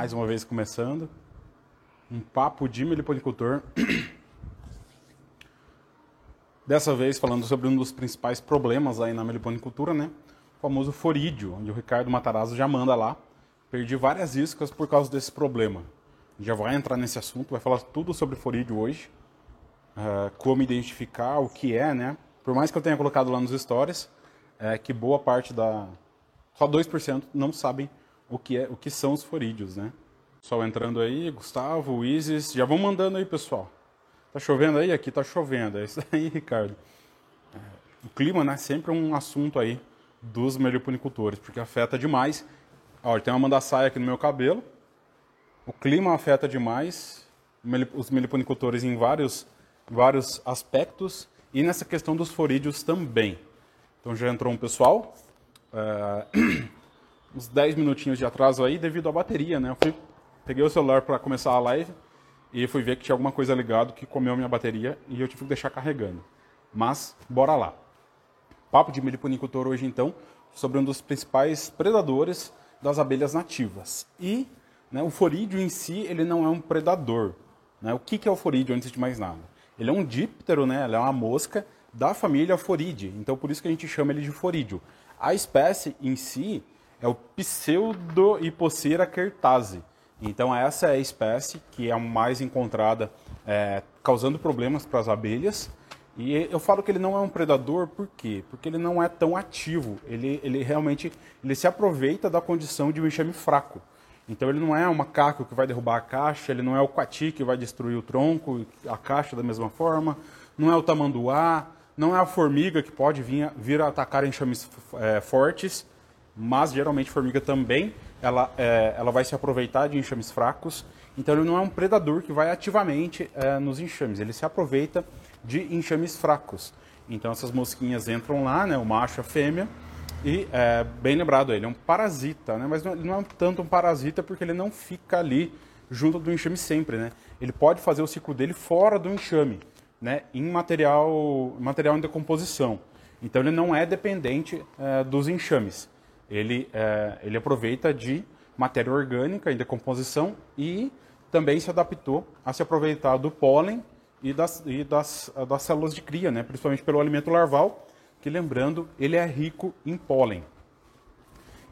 mais uma vez começando. Um papo de meliponicultor. Dessa vez falando sobre um dos principais problemas aí na meliponicultura, né? O famoso forídeo, onde o Ricardo Matarazzo já manda lá. Perdi várias iscas por causa desse problema. Já vai entrar nesse assunto, vai falar tudo sobre forídeo hoje. Uh, como identificar, o que é, né? Por mais que eu tenha colocado lá nos stories, é que boa parte da... Só 2% não sabem o que, é, o que são os forídeos, né? Pessoal entrando aí, Gustavo, Isis, já vão mandando aí, pessoal. Tá chovendo aí? Aqui tá chovendo, é isso aí, Ricardo. É, o clima, né, sempre é um assunto aí dos meliponicultores, porque afeta demais. Olha, tem uma mandaçaia aqui no meu cabelo. O clima afeta demais os meliponicultores em vários, vários aspectos e nessa questão dos forídeos também. Então já entrou um pessoal. Uh, uns 10 minutinhos de atraso aí devido à bateria, né? Eu fui, peguei o celular para começar a live e fui ver que tinha alguma coisa ligado que comeu minha bateria e eu tive que deixar carregando. Mas, bora lá. Papo de meliponicultor hoje, então, sobre um dos principais predadores das abelhas nativas. E né, o forídeo em si, ele não é um predador. Né? O que, que é o forídeo, antes de mais nada? Ele é um díptero, né? ele é uma mosca da família Foridae. Então, por isso que a gente chama ele de forídeo. A espécie em si, é o Pseudohipocera kertase. Então essa é a espécie que é a mais encontrada é, causando problemas para as abelhas. E eu falo que ele não é um predador, por quê? Porque ele não é tão ativo. Ele, ele realmente ele se aproveita da condição de um enxame fraco. Então ele não é um macaco que vai derrubar a caixa, ele não é o coati que vai destruir o tronco, a caixa da mesma forma, não é o tamanduá, não é a formiga que pode vir, vir a atacar enxames é, fortes mas geralmente formiga também ela, é, ela vai se aproveitar de enxames fracos. Então ele não é um predador que vai ativamente é, nos enxames, ele se aproveita de enxames fracos. Então essas mosquinhas entram lá, né, o macho a fêmea, e é, bem lembrado, ele é um parasita, né, mas não, não é tanto um parasita porque ele não fica ali junto do enxame sempre. Né? Ele pode fazer o ciclo dele fora do enxame, né, em material, material em decomposição. Então ele não é dependente é, dos enxames ele, é, ele aproveita de matéria orgânica em decomposição e também se adaptou a se aproveitar do pólen e das, e das, das células de cria, né? principalmente pelo alimento larval, que lembrando, ele é rico em pólen.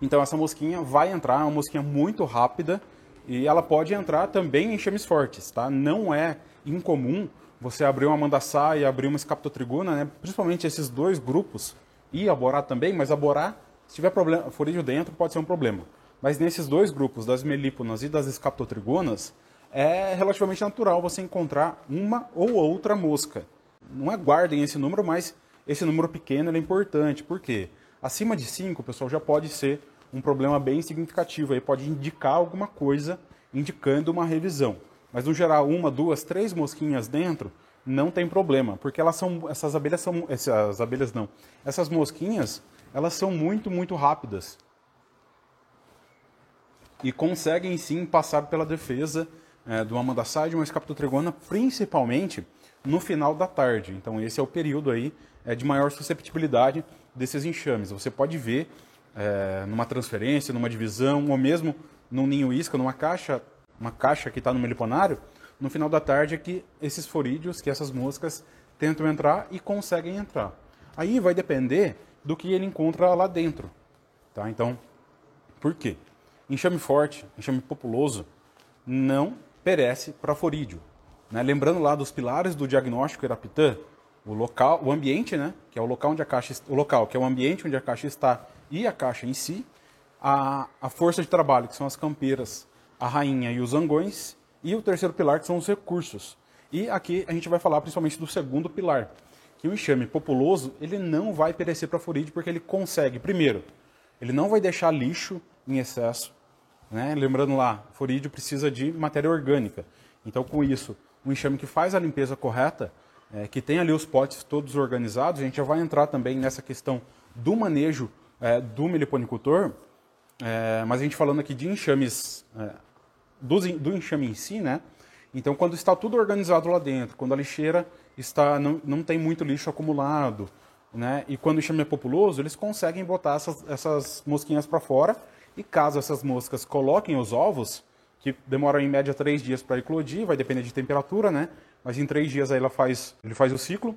Então essa mosquinha vai entrar, é uma mosquinha muito rápida e ela pode entrar também em chames fortes, tá? Não é incomum você abrir uma mandaçá e abrir uma escaptotrigona, né? Principalmente esses dois grupos e a borá também, mas a borá se tiver problema, forídeo dentro, pode ser um problema. Mas nesses dois grupos, das melíponas e das escaptotrigonas, é relativamente natural você encontrar uma ou outra mosca. Não aguardem esse número, mas esse número pequeno é importante. Por quê? Acima de 5, pessoal, já pode ser um problema bem significativo. Aí pode indicar alguma coisa, indicando uma revisão. Mas no geral, uma, duas, três mosquinhas dentro, não tem problema, porque elas são, essas abelhas são, essas abelhas não, essas mosquinhas, elas são muito, muito rápidas. E conseguem sim passar pela defesa é, do Amandaçá e de uma escaptotrigona, principalmente no final da tarde. Então esse é o período aí é, de maior susceptibilidade desses enxames. Você pode ver é, numa transferência, numa divisão, ou mesmo num ninho isca, numa caixa, uma caixa que está no meliponário, no final da tarde é que esses forídeos, que essas moscas tentam entrar e conseguem entrar. Aí vai depender do que ele encontra lá dentro. Tá? Então, por quê? Enxame forte, enxame populoso, não perece para forídeo. Né? Lembrando lá dos pilares do diagnóstico Erapitã, o local, o ambiente, né, que é o local onde a caixa, o local, que é o ambiente onde a caixa está e a caixa em si, a, a força de trabalho, que são as campeiras, a rainha e os zangões, e o terceiro pilar, que são os recursos. E aqui a gente vai falar principalmente do segundo pilar, que o enxame populoso ele não vai perecer para forídeo porque ele consegue, primeiro, ele não vai deixar lixo em excesso. Né? Lembrando lá, forídeo precisa de matéria orgânica. Então, com isso, o enxame que faz a limpeza correta, é, que tem ali os potes todos organizados, a gente já vai entrar também nessa questão do manejo é, do meliponicultor, é, mas a gente falando aqui de enxames, é, do, do enxame em si, né? Então, quando está tudo organizado lá dentro, quando a lixeira está não, não tem muito lixo acumulado, né? E quando o enxame é populoso, eles conseguem botar essas, essas mosquinhas para fora. E caso essas moscas coloquem os ovos, que que demora em média três dias para eclodir, vai depender de temperatura, né? Mas em três dias aí ela faz, ele faz o ciclo.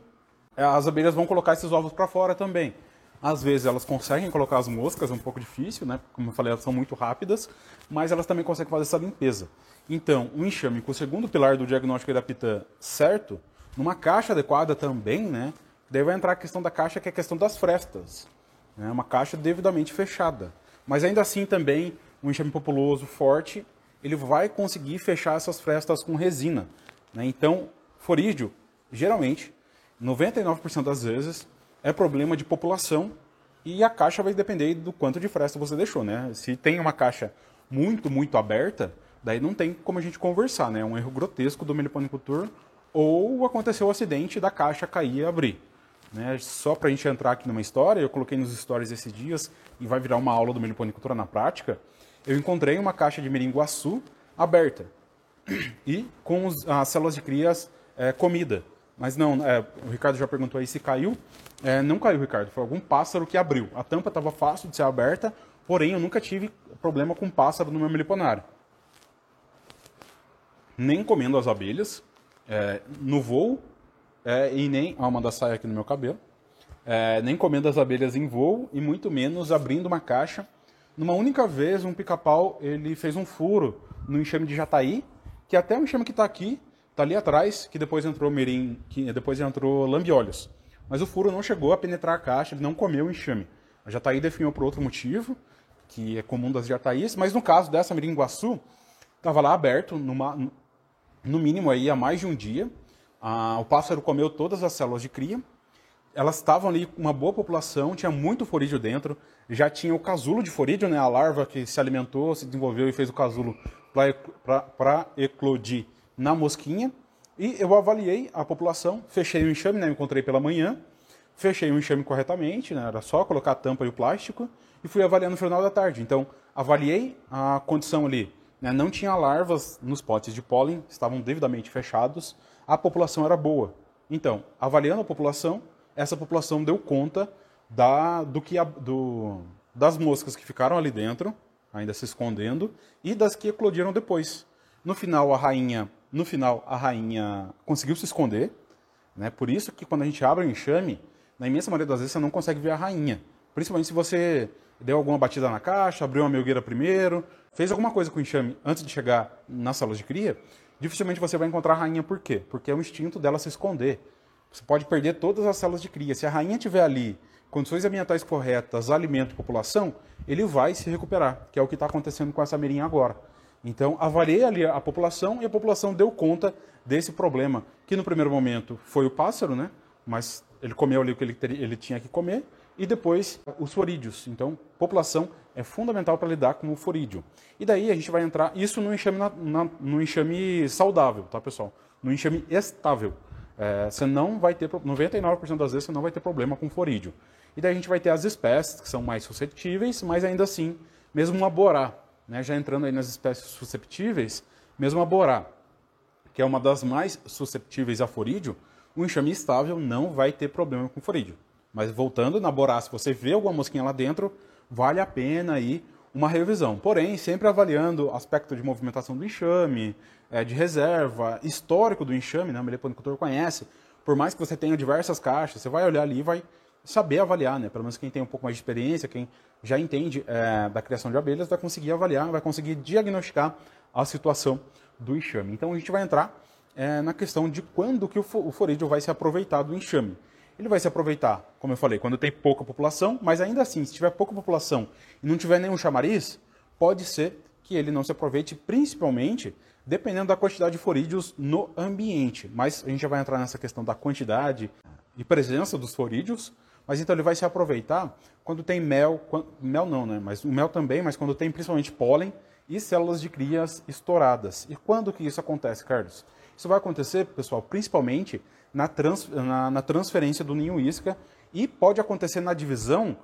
É, as abelhas vão colocar esses ovos para fora também. Às vezes elas conseguem colocar as moscas, é um pouco difícil, né? Como eu falei, elas são muito rápidas, mas elas também conseguem fazer essa limpeza. Então, o enxame com o segundo pilar do diagnóstico da pitã certo, numa caixa adequada também, né? Daí vai entrar a questão da caixa, que é a questão das frestas. Né? Uma caixa devidamente fechada. Mas ainda assim também, um enxame populoso forte, ele vai conseguir fechar essas frestas com resina. Né? Então, forídeo, geralmente, 99% das vezes, é problema de população e a caixa vai depender do quanto de fresta você deixou, né? Se tem uma caixa muito, muito aberta, daí não tem como a gente conversar, né? É um erro grotesco do meliponicultor ou aconteceu o acidente da caixa cair e abrir. Né? Só para a gente entrar aqui numa história, eu coloquei nos stories esses dias e vai virar uma aula do meliponicultura na prática, eu encontrei uma caixa de meringuaçu aberta e com os, as células de crias é, comida. Mas não, é, o Ricardo já perguntou aí se caiu. É, não caiu, Ricardo. Foi algum pássaro que abriu. A tampa estava fácil de ser aberta, porém eu nunca tive problema com pássaro no meu meliponário. Nem comendo as abelhas, é, no voo, é, e nem. Ah, uma da saia aqui no meu cabelo. É, nem comendo as abelhas em voo, e muito menos abrindo uma caixa. Numa única vez, um pica-pau ele fez um furo no enxame de Jataí, que até o enxame que está aqui Tá ali atrás, que depois entrou Mirim, que depois entrou Lambiolhos. Mas o furo não chegou a penetrar a caixa, ele não comeu o enxame. A Jataí definhou por outro motivo, que é comum das Jataís, mas no caso dessa Miringuaçu, estava lá aberto, numa, no mínimo aí há mais de um dia. Ah, o pássaro comeu todas as células de cria. Elas estavam ali com uma boa população, tinha muito forídeo dentro. Já tinha o casulo de forídeo, né, a larva que se alimentou, se desenvolveu e fez o casulo para eclodir na mosquinha e eu avaliei a população, fechei o enxame, né, encontrei pela manhã, fechei o enxame corretamente, né, era só colocar a tampa e o plástico, e fui avaliando no final da tarde. Então, avaliei a condição ali, né, não tinha larvas nos potes de pólen, estavam devidamente fechados, a população era boa. Então, avaliando a população, essa população deu conta da, do que a, do, das moscas que ficaram ali dentro, ainda se escondendo, e das que eclodiram depois. No final, a rainha no final, a rainha conseguiu se esconder. Né? Por isso que quando a gente abre o enxame, na imensa maioria das vezes você não consegue ver a rainha. Principalmente se você deu alguma batida na caixa, abriu uma melgueira primeiro, fez alguma coisa com o enxame antes de chegar nas salas de cria, dificilmente você vai encontrar a rainha. Por quê? Porque é o instinto dela se esconder. Você pode perder todas as células de cria. Se a rainha estiver ali, condições ambientais corretas, alimento população, ele vai se recuperar, que é o que está acontecendo com essa mirinha agora. Então, avaliei ali a população e a população deu conta desse problema, que no primeiro momento foi o pássaro, né? Mas ele comeu ali o que ele, ele tinha que comer, e depois os forídeos. Então, população é fundamental para lidar com o forídeo. E daí a gente vai entrar, isso no enxame, na, na, no enxame saudável, tá, pessoal? No enxame estável. É, você não vai ter, 99% das vezes você não vai ter problema com forídeo. E daí a gente vai ter as espécies que são mais suscetíveis, mas ainda assim, mesmo uma borá, né, já entrando aí nas espécies susceptíveis, mesmo a borá, que é uma das mais susceptíveis a forídeo, o enxame estável não vai ter problema com forídeo. Mas voltando na borá, se você vê alguma mosquinha lá dentro, vale a pena aí uma revisão. Porém, sempre avaliando aspecto de movimentação do enxame, é, de reserva, histórico do enxame, né? o meliponicultor conhece. Por mais que você tenha diversas caixas, você vai olhar ali e vai saber avaliar, né? Pelo menos quem tem um pouco mais de experiência, quem já entende é, da criação de abelhas, vai conseguir avaliar, vai conseguir diagnosticar a situação do enxame. Então a gente vai entrar é, na questão de quando que o, forídeo vai se aproveitar do enxame. Ele vai se aproveitar, como eu falei, quando tem pouca população, mas ainda assim, se tiver pouca população e não tiver nenhum chamariz, pode ser que ele não se aproveite, principalmente dependendo da quantidade de forídeos no ambiente. Mas a gente já vai entrar nessa questão da quantidade e presença dos forídeos, mas então ele vai se aproveitar quando tem mel, quando, mel não, né? Mas o mel também, mas quando tem principalmente pólen e células de crias estouradas. E quando que isso acontece, Carlos? Isso vai acontecer, pessoal, principalmente na, trans, na, na transferência do ninho isca e pode acontecer na divisão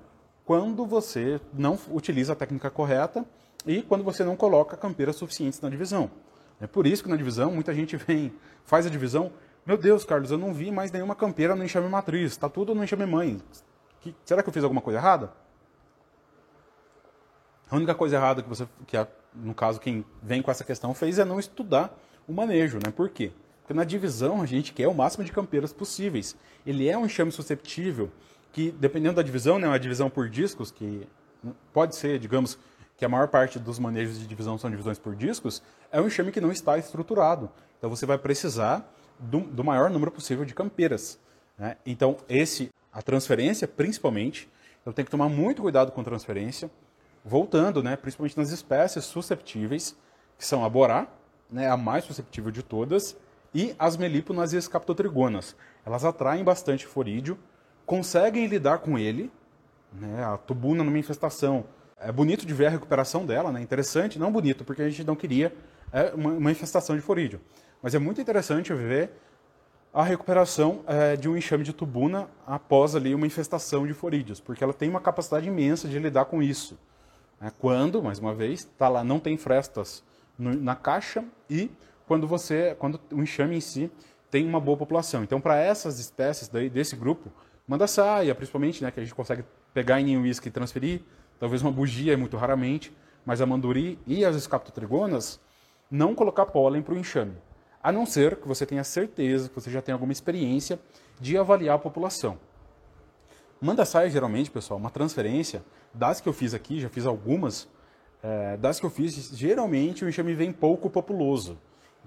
quando você não utiliza a técnica correta e quando você não coloca campeiras suficientes na divisão. É por isso que na divisão muita gente vem, faz a divisão meu Deus, Carlos, eu não vi mais nenhuma campeira no enxame matriz. Está tudo no enxame mãe. Que, será que eu fiz alguma coisa errada? A única coisa errada que você, que no caso quem vem com essa questão fez, é não estudar o manejo, né? Por quê? Porque na divisão a gente quer o máximo de campeiras possíveis. Ele é um enxame susceptível que, dependendo da divisão, né, uma divisão por discos, que pode ser, digamos, que a maior parte dos manejos de divisão são divisões por discos, é um enxame que não está estruturado. Então você vai precisar do, do maior número possível de campeiras. Né? Então, esse, a transferência, principalmente, então tem que tomar muito cuidado com transferência, voltando, né, principalmente nas espécies susceptíveis, que são a borá, né, a mais susceptível de todas, e as melíponas e as captotrigonas. Elas atraem bastante forídeo, conseguem lidar com ele, né, a tubuna numa infestação. É bonito de ver a recuperação dela, né, interessante, não bonito, porque a gente não queria é, uma, infestação de forídeo. Mas é muito interessante ver a recuperação é, de um enxame de tubuna após ali uma infestação de forídeos, porque ela tem uma capacidade imensa de lidar com isso. É, quando, mais uma vez, está lá, não tem frestas no, na caixa e quando você, quando o enxame em si tem uma boa população. Então, para essas espécies daí, desse grupo, manda saia, principalmente, né, que a gente consegue pegar em uísque e transferir, talvez uma bugia, muito raramente, mas a manduri e as escaptotrigonas, não colocar pólen para o enxame. A não ser que você tenha certeza, que você já tenha alguma experiência de avaliar a população. Manda saia, geralmente, pessoal, uma transferência, das que eu fiz aqui, já fiz algumas, é, das que eu fiz, geralmente o enxame vem pouco populoso.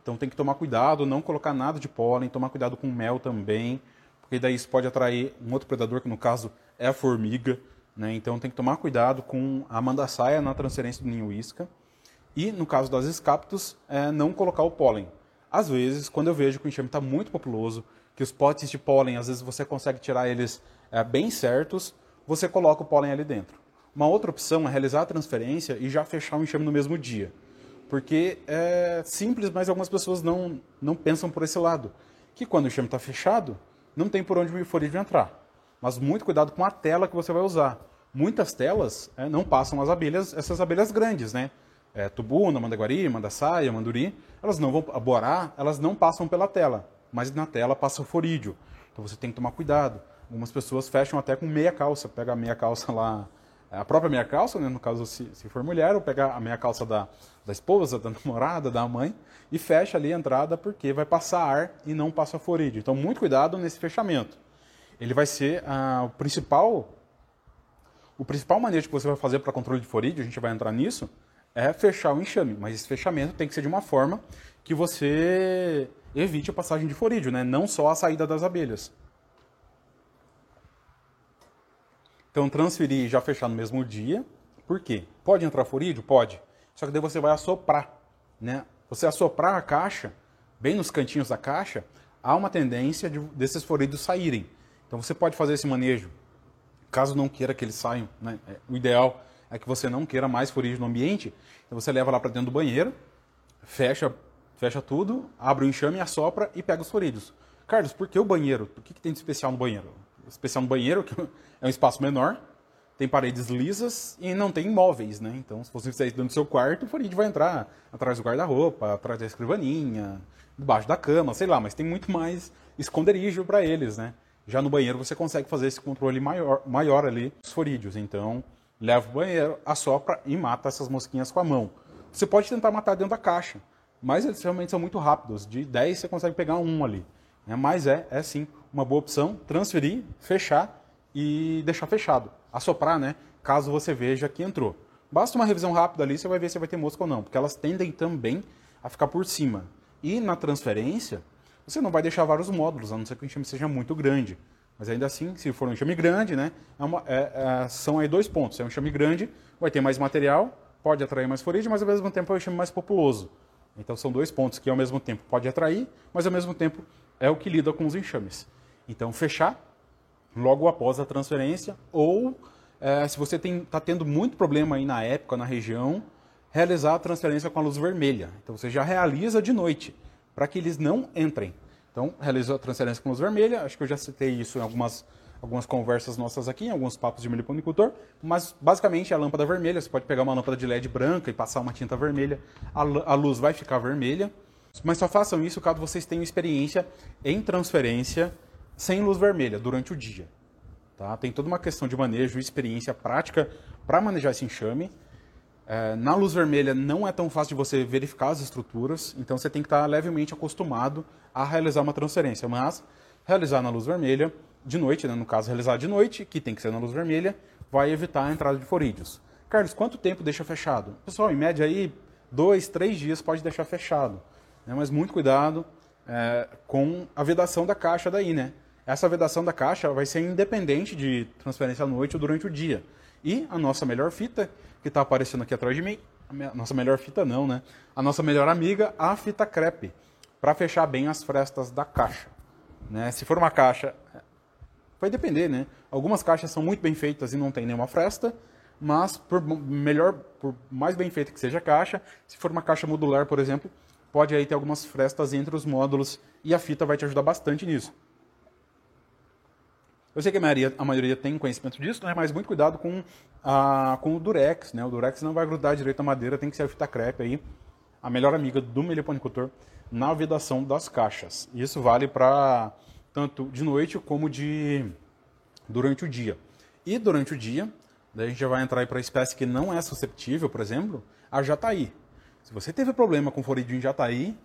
Então tem que tomar cuidado, não colocar nada de pólen, tomar cuidado com mel também, porque daí isso pode atrair um outro predador, que no caso é a formiga. Né? Então tem que tomar cuidado com a mandaçaia na transferência do ninho isca. E no caso das escaptos, é não colocar o pólen. Às vezes, quando eu vejo que o enxame está muito populoso, que os potes de pólen, às vezes você consegue tirar eles é, bem certos, você coloca o pólen ali dentro. Uma outra opção é realizar a transferência e já fechar o enxame no mesmo dia. Porque é simples, mas algumas pessoas não, não pensam por esse lado. Que quando o enxame está fechado, não tem por onde o forídeo entrar. Mas muito cuidado com a tela que você vai usar. Muitas telas é, não passam as abelhas, essas abelhas grandes, né? É, tubuna, mandaguari, mandaçaia, manduri, elas não vão aborar, elas não passam pela tela, mas na tela passa o forídeo. Então você tem que tomar cuidado. Algumas pessoas fecham até com meia calça, pega a meia calça lá a própria meia calça, né, no caso se, se for mulher, ou pegar a meia calça da, da esposa, da namorada, da mãe, e fecha ali a entrada porque vai passar ar e não passa forídeo. Então, muito cuidado nesse fechamento. Ele vai ser ah, o principal o principal manejo que você vai fazer para controle de forídeo, a gente vai entrar nisso, é fechar o enxame. Mas esse fechamento tem que ser de uma forma que você evite a passagem de forídeo, né? não só a saída das abelhas. Então, transferir e já fechar no mesmo dia. Por quê? Pode entrar forídeo? Pode. Só que daí você vai assoprar. Né? Você assoprar a caixa, bem nos cantinhos da caixa, há uma tendência de, desses forídeos saírem. Então, você pode fazer esse manejo. Caso não queira que eles saiam, né? É, o ideal é que você não queira mais forídeo no ambiente. Então, você leva lá para dentro do banheiro, fecha, fecha tudo, abre o enxame, assopra e pega os forídeos. Carlos, por que o banheiro? O que, que tem de especial no banheiro? Especial no banheiro, que é um espaço menor, tem paredes lisas e não tem móveis, né? Então, se você fizer isso dentro do seu quarto, o Farid vai entrar atrás do guarda-roupa, atrás da escrivaninha, debaixo da cama, sei lá, mas tem muito mais esconderijo para eles, né? Já no banheiro você consegue fazer esse controle maior, maior ali dos forídeos. Então, leva o banheiro, assopra e mata essas mosquinhas com a mão. Você pode tentar matar dentro da caixa, mas eles realmente são muito rápidos. De 10 você consegue pegar um ali. Né? Mas é, é sim uma boa opção transferir, fechar e deixar fechado. Assoprar, né? Caso você veja que entrou. Basta uma revisão rápida ali, você vai ver se vai ter mosca ou não, porque elas tendem também a ficar por cima. E na transferência, você não vai deixar vários módulos, a não ser que o enxame seja muito grande. Mas ainda assim, se for um enxame grande, né, é uma, é, é, são aí dois pontos. É um enxame grande, vai ter mais material, pode atrair mais forídeo, mas ao mesmo tempo é um enxame mais populoso. Então são dois pontos que ao mesmo tempo pode atrair, mas ao mesmo tempo é o que lida com os enxames. Então, fechar logo após a transferência, ou é, se você está tendo muito problema aí na época, na região, realizar a transferência com a luz vermelha. Então, você já realiza de noite, para que eles não entrem. Então, realiza a transferência com luz vermelha, acho que eu já citei isso em algumas, algumas conversas nossas aqui, em alguns papos de meliponicultor, mas basicamente é a lâmpada vermelha, você pode pegar uma lâmpada de LED branca e passar uma tinta vermelha, a, a luz vai ficar vermelha, mas só façam isso caso vocês tenham experiência em transferência sem luz vermelha durante o dia. Tá? Tem toda uma questão de manejo e experiência prática para manejar esse enxame. É, na luz vermelha não é tão fácil de você verificar as estruturas, então você tem que estar levemente acostumado a realizar uma transferência. Mas realizar na luz vermelha, de noite, né, no caso realizar de noite, que tem que ser na luz vermelha, vai evitar a entrada de forídeos. Carlos, quanto tempo deixa fechado? Pessoal, em média aí, dois, três dias pode deixar fechado. Né? Mas muito cuidado é, com a vedação da caixa daí, né? Essa vedação da caixa vai ser independente de transferência à noite ou durante o dia. E a nossa melhor fita, que está aparecendo aqui atrás de mim, a nossa melhor fita não, né? A nossa melhor amiga, a fita crepe, para fechar bem as frestas da caixa. Né? Se for uma caixa, vai depender, né? Algumas caixas são muito bem feitas e não tem nenhuma fresta, mas por melhor, por mais bem feita que seja a caixa, se for uma caixa modular, por exemplo, pode aí ter algumas frestas entre os módulos e a fita vai te ajudar bastante nisso. Eu sei que a maioria, a maioria tem conhecimento disso, né? mas muito cuidado com, a, com o Durex. Né? O Durex não vai grudar direito na madeira, tem que ser a fita crepe aí, a melhor amiga do meliponicultor na vedação das caixas. Isso vale para tanto de noite como de durante o dia. E durante o dia, daí a gente já vai entrar para a espécie que não é susceptível, por exemplo, a jataí. Se você teve problema com floridinho jataí,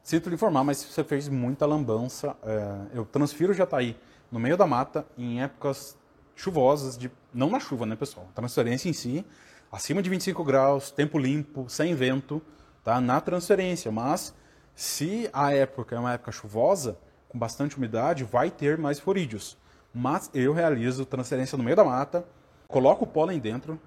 sinto lhe informar, mas você fez muita lambança, é, eu transfiro jataí no meio da mata em épocas chuvosas, de, não na chuva, né, pessoal? Transferência em si, acima de 25 graus, tempo limpo, sem vento, tá? Na transferência, mas se a época é uma época chuvosa, com bastante umidade, vai ter mais forídeos. Mas eu realizo transferência no meio da mata, coloco o pólen dentro.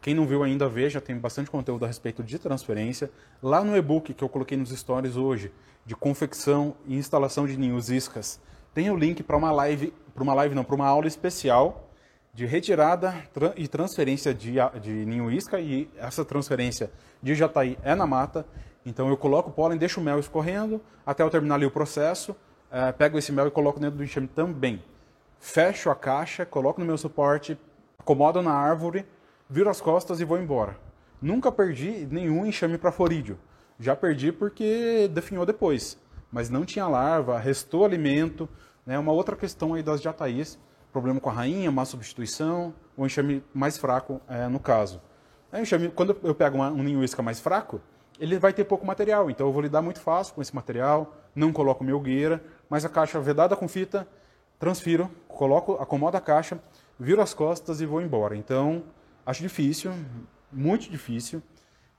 Quem não viu ainda, veja, tem bastante conteúdo a respeito de transferência. Lá no e-book que eu coloquei nos stories hoje, de confecção e instalação de ninhos iscas, tem o link para uma live, para uma live não, para uma aula especial de retirada e transferência de, de ninho isca e essa transferência de jataí é na mata. Então eu coloco o pólen, deixo o mel escorrendo até eu terminar ali o processo, é, pego esse mel e coloco dentro do enxame também. Fecho a caixa, coloco no meu suporte, acomodo na árvore, viro as costas e vou embora. Nunca perdi nenhum enxame para forídeo. Já perdi porque definhou depois, mas não tinha larva, restou alimento. Né? Uma outra questão aí das jataís, problema com a rainha, má substituição, o enxame mais fraco é, no caso. É, enxame, quando eu pego uma, um ninho isca mais fraco, ele vai ter pouco material, então eu vou lidar muito fácil com esse material, não coloco milgueira, mas a caixa vedada com fita, transfiro, coloco, acomodo a caixa, viro as costas e vou embora. Então, acho difícil, muito difícil,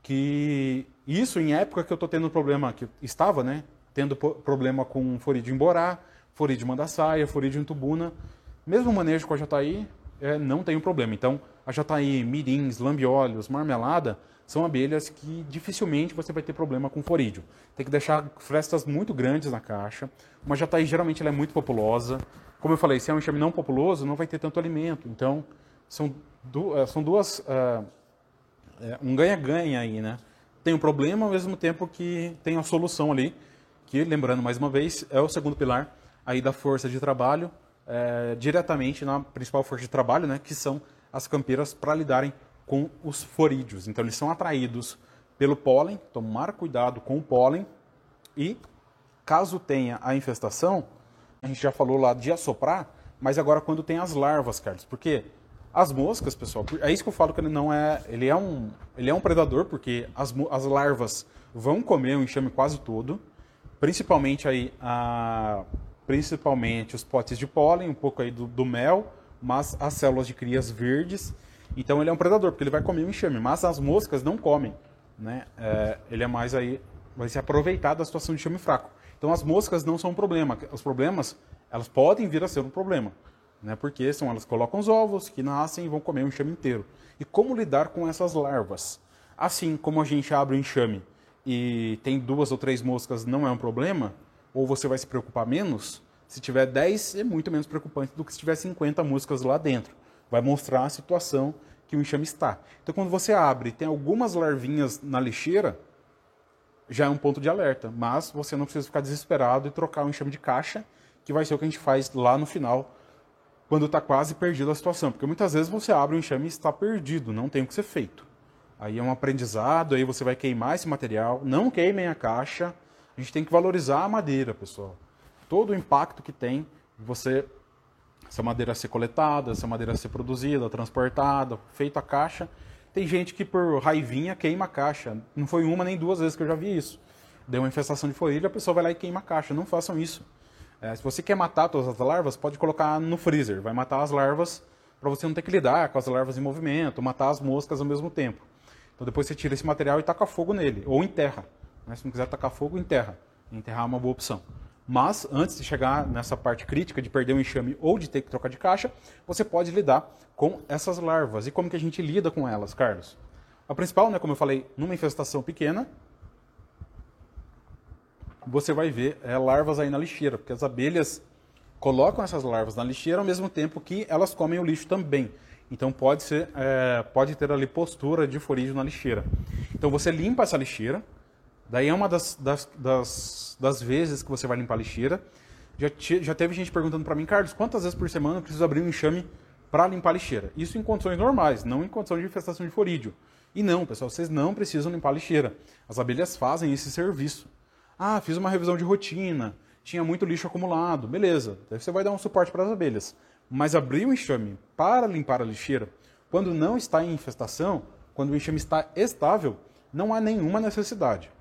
que isso em época que eu estou tendo problema, que estava, né, tendo problema com forídeo em borá, forídeo mandaçaia, em tubuna, mesmo manejo com a jataí, é, não tem um problema. Então, a jataí, mirins, lambiolhos, marmelada, são abelhas que dificilmente você vai ter problema com forídeo. Tem que deixar frestas muito grandes na caixa. Uma jataí geralmente ela é muito populosa. Como eu falei, se é um enxame não populoso, não vai ter tanto alimento. Então, são, du são duas... Uh, um ganha-ganha aí, né? Tem um problema ao mesmo tempo que tem a solução ali, que, lembrando mais uma vez, é o segundo pilar aí da força de trabalho, diretamente na principal força de trabalho, né, que são as campeiras para lidarem com os forídeos. Então eles são atraídos pelo pólen, tomar cuidado com o pólen e caso tenha a infestação, a gente já falou lá de assoprar, mas agora quando tem as larvas, Carlos, porque as moscas, pessoal, é isso que eu falo que ele não é, ele é um, ele é um predador porque as, as larvas vão comer o enxame quase todo, principalmente aí a principalmente os potes de pólen, um pouco aí do, do, mel, mas as células de crias verdes. Então ele é um predador, porque ele vai comer o enxame, mas as moscas não comem. Né? É, ele é mais aí, vai se aproveitar da situação de enxame fraco. Então as moscas não são um problema. Os problemas, elas podem vir a ser um problema. Né? Porque são elas colocam os ovos que nascem e vão comer o enxame inteiro. E como lidar com essas larvas? Assim como a gente abre o enxame e tem duas ou três moscas, não é um problema, ou você vai se preocupar menos, se tiver 10 é muito menos preocupante do que se tiver 50 músicas lá dentro. Vai mostrar a situação que o enxame está. Então quando você abre tem algumas larvinhas na lixeira, já é um ponto de alerta. Mas você não precisa ficar desesperado e trocar o enxame de caixa, que vai ser o que a gente faz lá no final, quando está quase perdido a situação. Porque muitas vezes você abre o enxame e está perdido, não tem o que ser feito. Aí é um aprendizado, aí você vai queimar esse material. Não queimem a caixa, a gente tem que valorizar a madeira, pessoal. Todo o impacto que tem você essa madeira ser coletada, essa madeira ser produzida, transportada, feita a caixa, Tem gente que por raivinha queima a caixa. Não foi uma nem duas vezes que eu já vi isso. Deu uma infestação de forrilha, a pessoa vai lá e queima a caixa. Não façam isso. É, se você quer matar todas as larvas, pode colocar no freezer. Vai matar as larvas para você não ter que lidar com as larvas em movimento, matar as moscas ao mesmo tempo. Então depois você tira esse material e taca fogo nele, ou enterra. Né? Se não quiser tacar fogo, enterra. Enterrar é uma boa opção. Mas antes de chegar nessa parte crítica de perder o enxame ou de ter que trocar de caixa, você pode lidar com essas larvas. E como que a gente lida com elas, Carlos? A principal, né, como eu falei, numa infestação pequena, você vai ver é, larvas aí na lixeira, porque as abelhas colocam essas larvas na lixeira ao mesmo tempo que elas comem o lixo também. Então pode ser, é, pode ter ali postura de forídeo na lixeira. Então você limpa essa lixeira, daí é uma das, das, das, das vezes que você vai limpar a lixeira. Já, te, já teve gente perguntando para mim, Carlos, quantas vezes por semana eu preciso abrir um enxame para limpar a lixeira? Isso em condições normais, não em condições de infestação de forídeo. E não, pessoal, vocês não precisam limpar a lixeira. As abelhas fazem esse serviço. Ah, fiz uma revisão de rotina, tinha muito lixo acumulado, beleza. Daí você vai dar um suporte para as abelhas. Mas abrir o enxame para limpar a lixeira, quando não está em infestação, quando o enxame está estável, não há nenhuma necessidade.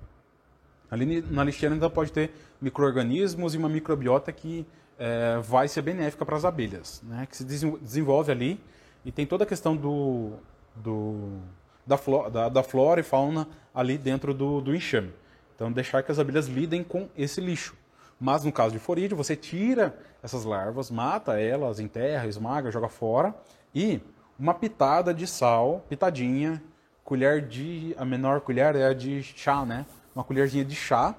Ali na lixeira ainda pode ter micro-organismos e uma microbiota que é, vai ser benéfica para as abelhas, né? que se desenvolve ali e tem toda a questão do, do da, flora, da, da, flora e fauna ali dentro do, do enxame. Então, deixar que as abelhas lidem com esse lixo. Mas no caso de forídeo, você tira essas larvas, mata elas, enterra, esmaga, joga fora e uma pitada de sal, pitadinha, colher de. A menor colher é a de chá, né? Uma colherzinha de chá.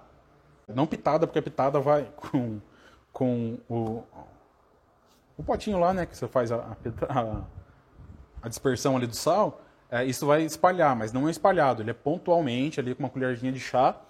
Não pitada, porque a pitada vai com, com o, o potinho lá, né? Que você faz a, a, a dispersão ali do sal. É, isso vai espalhar, mas não é espalhado. Ele é pontualmente ali com uma colherzinha de chá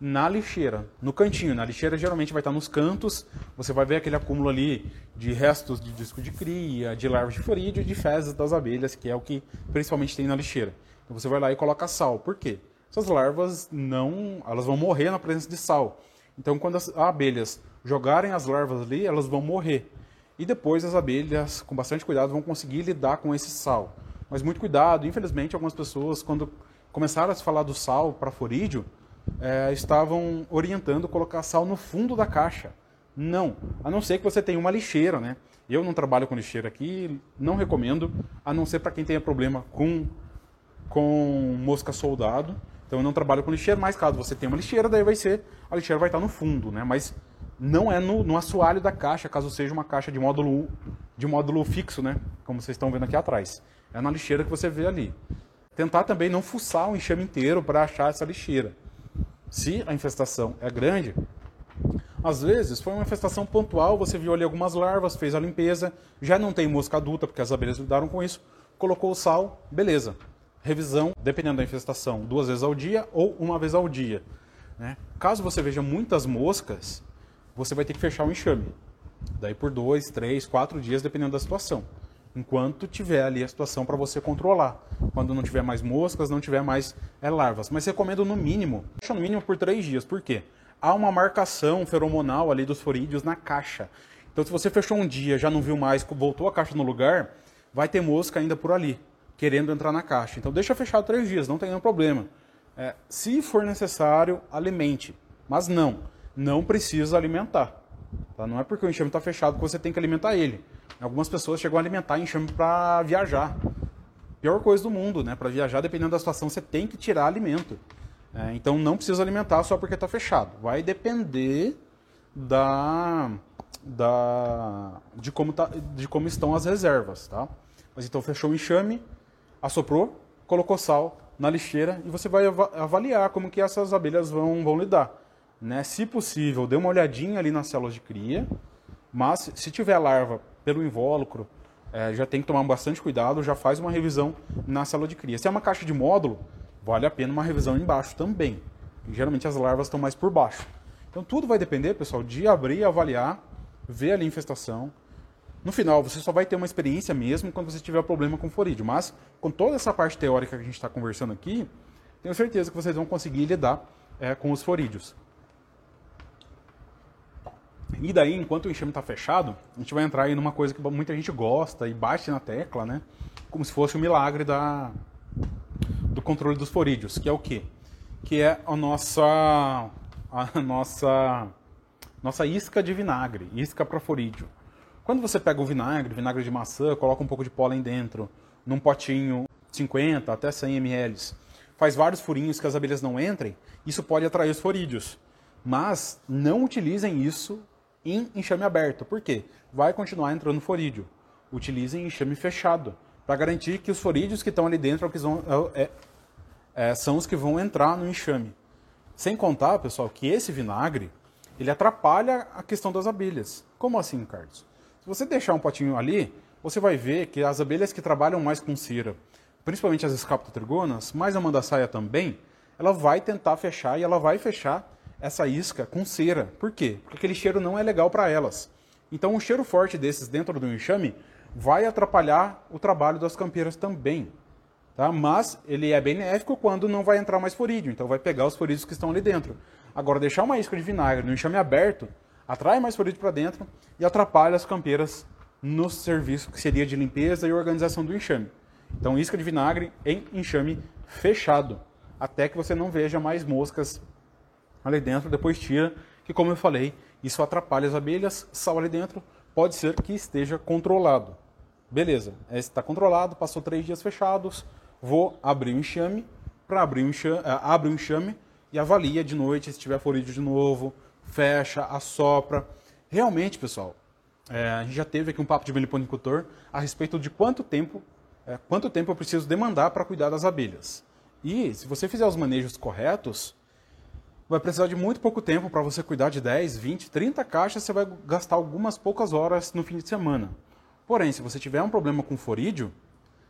na lixeira, no cantinho. Na lixeira geralmente vai estar nos cantos, você vai ver aquele acúmulo ali de restos de disco de cria, de larvas de florídeo e de fezes das abelhas, que é o que principalmente tem na lixeira. Então você vai lá e coloca sal. Por quê? Essas larvas não, elas vão morrer na presença de sal. Então quando as abelhas jogarem as larvas ali, elas vão morrer. E depois as abelhas, com bastante cuidado, vão conseguir lidar com esse sal. Mas muito cuidado, infelizmente algumas pessoas quando começaram a se falar do sal para forídeo, é, estavam orientando colocar sal no fundo da caixa. Não, a não ser que você tenha uma lixeira, né? Eu não trabalho com lixeira aqui, não recomendo, a não ser para quem tenha problema com, com mosca soldado. Então eu não trabalho com lixeira, mas caso você tenha uma lixeira, daí vai ser, a lixeira vai estar no fundo, né? Mas não é no, no assoalho da caixa, caso seja uma caixa de módulo, de módulo fixo, né? Como vocês estão vendo aqui atrás. É na lixeira que você vê ali. Tentar também não fuçar o enxame inteiro para achar essa lixeira se a infestação é grande, às vezes foi uma infestação pontual, você viu ali algumas larvas, fez a limpeza, já não tem mosca adulta, porque as abelhas lidaram com isso, colocou o sal, beleza. Revisão, dependendo da infestação, duas vezes ao dia ou uma vez ao dia. Né? Caso você veja muitas moscas, você vai ter que fechar o enxame. Daí por dois, três, quatro dias, dependendo da situação enquanto tiver ali a situação para você controlar. Quando não tiver mais moscas, não tiver mais é, larvas. Mas recomendo no mínimo, deixa no mínimo por três dias. Por quê? Há uma marcação feromonal ali dos forídeos na caixa. Então, se você fechou um dia, já não viu mais, voltou a caixa no lugar, vai ter mosca ainda por ali, querendo entrar na caixa. Então, deixa fechado três dias, não tem nenhum problema. É, se for necessário, alimente. Mas não, não precisa alimentar. Tá? Não é porque o enxame está fechado que você tem que alimentar ele. Algumas pessoas chegam a alimentar enxame para viajar. Pior coisa do mundo, né? Para viajar, dependendo da situação, você tem que tirar alimento. É, então não precisa alimentar só porque está fechado. Vai depender da, da de, como tá, de como estão as reservas, tá? Mas então fechou o enxame, assoprou, colocou sal na lixeira e você vai avaliar como que essas abelhas vão, vão lidar. Né? Se possível, dê uma olhadinha ali nas células de cria, mas se tiver larva pelo invólucro, é, já tem que tomar bastante cuidado, já faz uma revisão na célula de cria. Se é uma caixa de módulo, vale a pena uma revisão embaixo também. Geralmente as larvas estão mais por baixo. Então tudo vai depender, pessoal, de abrir, avaliar, ver ali a infestação. No final, você só vai ter uma experiência mesmo quando você tiver problema com forídeo. Mas com toda essa parte teórica que a gente está conversando aqui, tenho certeza que vocês vão conseguir lidar é, com os forídeos. E daí, enquanto o enxame está fechado, a gente vai entrar aí numa coisa que muita gente gosta e bate na tecla, né? Como se fosse o milagre da, do controle dos forídeos, que é o quê? Que é a nossa, a nossa, nossa isca de vinagre, isca para forídeo. Quando você pega o vinagre, vinagre de maçã, coloca um pouco de pólen dentro, num potinho 50 até 100 ml, faz vários furinhos que as abelhas não entrem, isso pode atrair os forídeos. Mas não utilizem isso em enxame aberto. Por quê? Vai continuar entrando forídeo. Utilizem enxame fechado, para garantir que os forídeos que estão ali dentro é, é, é, são os que vão entrar no enxame. Sem contar, pessoal, que esse vinagre ele atrapalha a questão das abelhas. Como assim, Carlos? Se você deixar um potinho ali, você vai ver que as abelhas que trabalham mais com cera, principalmente as escaptotrigonas, mas a mandaçaia também, ela vai tentar fechar e ela vai fechar essa isca com cera. Por quê? Porque aquele cheiro não é legal para elas. Então, um cheiro forte desses dentro do enxame vai atrapalhar o trabalho das campeiras também. Tá? Mas ele é benéfico quando não vai entrar mais forídeo, então vai pegar os forídeos que estão ali dentro. Agora, deixar uma isca de vinagre no enxame aberto atrai mais forídeo para dentro e atrapalha as campeiras no serviço que seria de limpeza e organização do enxame. Então, isca de vinagre em enxame fechado, até que você não veja mais moscas ali dentro, depois tira, que como eu falei, isso atrapalha as abelhas, sal ali dentro, pode ser que esteja controlado. Beleza, está controlado, passou três dias fechados, vou abrir o enxame, para abrir o enxame, eh, abre o enxame e avalia de noite se tiver forídeo de novo, fecha, assopra. Realmente, pessoal, é, a gente já teve aqui um papo de meliponicultor a respeito de quanto tempo, é, quanto tempo eu preciso demandar para cuidar das abelhas. E se você fizer os manejos corretos, vai precisar de muito pouco tempo para você cuidar de 10, 20, 30 caixas, você vai gastar algumas poucas horas no fim de semana. Porém, se você tiver um problema com forídeo,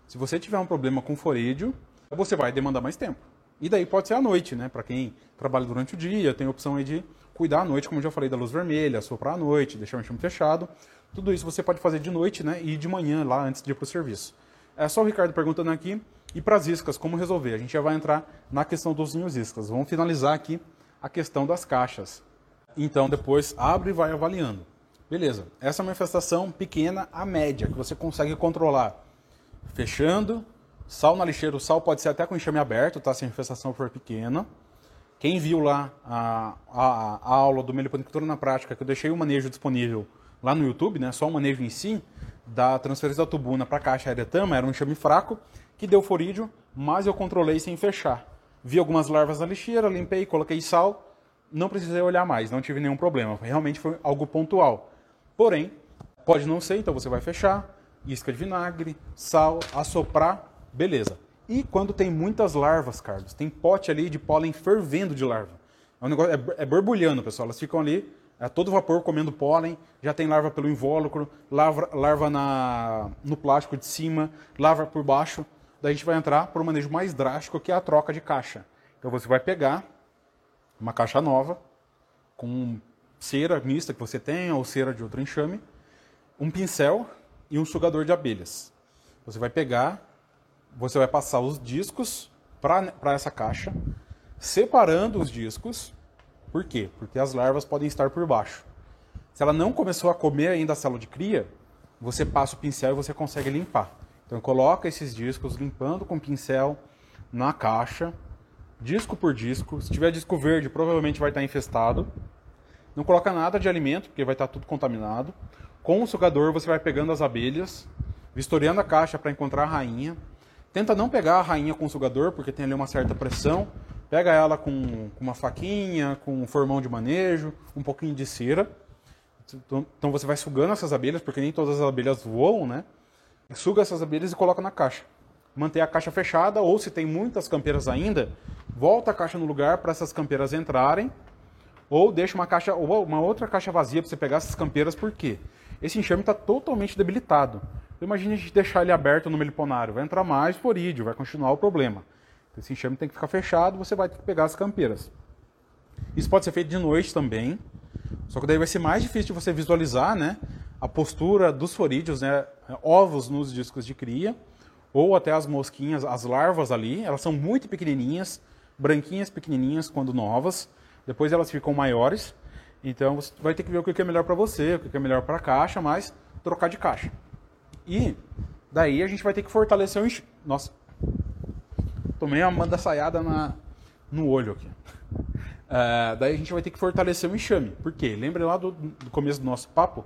se você tiver um problema com forídeo, você vai demandar mais tempo. E daí pode ser à noite, né? Para quem trabalha durante o dia, tem a opção aí de cuidar à noite, como já falei, da luz vermelha, soprar à noite, deixar o enxame fechado. Tudo isso você pode fazer de noite, né? E de manhã lá antes de ir para o serviço. É só o Ricardo perguntando aqui. E para as iscas, como resolver? A gente já vai entrar na questão dos ninhos iscas. Vamos finalizar aqui a questão das caixas. Então depois abre e vai avaliando. Beleza, essa manifestação pequena a média, que você consegue controlar. Fechando, sal na lixeira, o sal pode ser até com enxame aberto, tá? se a manifestação for pequena. Quem viu lá a, a, a aula do meliponicultura na prática, que eu deixei o manejo disponível lá no YouTube, né? só o manejo em si, da transferência da tubuna para a caixa aeretama, era um enxame fraco, que deu forídeo, mas eu controlei sem fechar. Vi algumas larvas na lixeira, limpei, coloquei sal, não precisei olhar mais, não tive nenhum problema. Realmente foi algo pontual. Porém, pode não ser, então você vai fechar, isca de vinagre, sal, assoprar, beleza. E quando tem muitas larvas, Carlos, tem pote ali de pólen fervendo de larva. É um negócio, é, é borbulhando, pessoal. Elas ficam ali a todo vapor comendo pólen, já tem larva pelo invólucro, larva, larva na, no plástico de cima, larva por baixo. Daí a gente vai entrar para o manejo mais drástico, que é a troca de caixa. Então você vai pegar uma caixa nova, com cera mista que você tenha, ou cera de outro enxame, um pincel e um sugador de abelhas. Você vai pegar, você vai passar os discos para essa caixa, separando os discos. Por quê? Porque as larvas podem estar por baixo. Se ela não começou a comer ainda a célula de cria, você passa o pincel e você consegue limpar. Então coloca esses discos limpando com pincel na caixa, disco por disco. Se tiver disco verde, provavelmente vai estar infestado. Não coloca nada de alimento, porque vai estar tudo contaminado. Com o sugador você vai pegando as abelhas, vistoriando a caixa para encontrar a rainha. Tenta não pegar a rainha com o sugador, porque tem ali uma certa pressão. Pega ela com, com uma faquinha, com um formão de manejo, um pouquinho de cera. Então, então você vai sugando essas abelhas, porque nem todas as abelhas voam, né? Suga essas abelhas e coloca na caixa. Mantém a caixa fechada, ou se tem muitas campeiras ainda, volta a caixa no lugar para essas campeiras entrarem, ou deixa uma caixa ou uma outra caixa vazia para você pegar essas campeiras, por quê? Esse enxame está totalmente debilitado. Imagina a gente deixar ele aberto no meliponário, vai entrar mais forídeo, vai continuar o problema. Esse enxame tem que ficar fechado, você vai ter que pegar as campeiras. Isso pode ser feito de noite também, só que daí vai ser mais difícil de você visualizar, né? A postura dos forídeos, né? Ovos nos discos de cria, ou até as mosquinhas, as larvas ali, elas são muito pequenininhas, branquinhas, pequenininhas quando novas. Depois elas ficam maiores. Então você vai ter que ver o que é melhor para você, o que é melhor para a caixa, mas trocar de caixa. E daí a gente vai ter que fortalecer o enxame. Nossa. tomei uma manda saiada na, no olho aqui. É, daí a gente vai ter que fortalecer o enxame. Por quê? Lembra lá do, do, começo do nosso papo?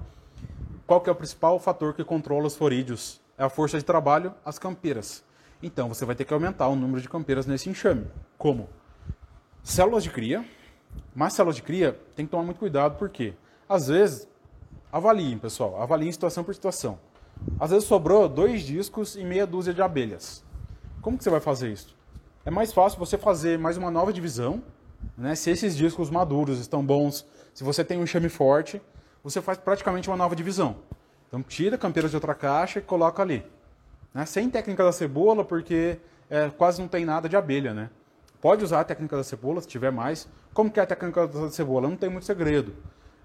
Qual que é o principal fator que controla os forídeos? É a força de trabalho, as campeiras. Então você vai ter que aumentar o número de campeiras nesse enxame. Como? Células de cria. Mas células de cria tem que tomar muito cuidado, porque às vezes, avaliem, pessoal, avaliem situação por situação. Às vezes sobrou dois discos e meia dúzia de abelhas. Como que você vai fazer isso? É mais fácil você fazer mais uma nova divisão, né? Se esses discos maduros estão bons, se você tem um enxame forte, você faz praticamente uma nova divisão. Então tira campeiras de outra caixa e coloca ali. Né? Sem técnica da cebola, porque é, quase não tem nada de abelha, né? Pode usar a técnica da cebola, se tiver mais. Como que é a técnica da cebola? Não tem muito segredo.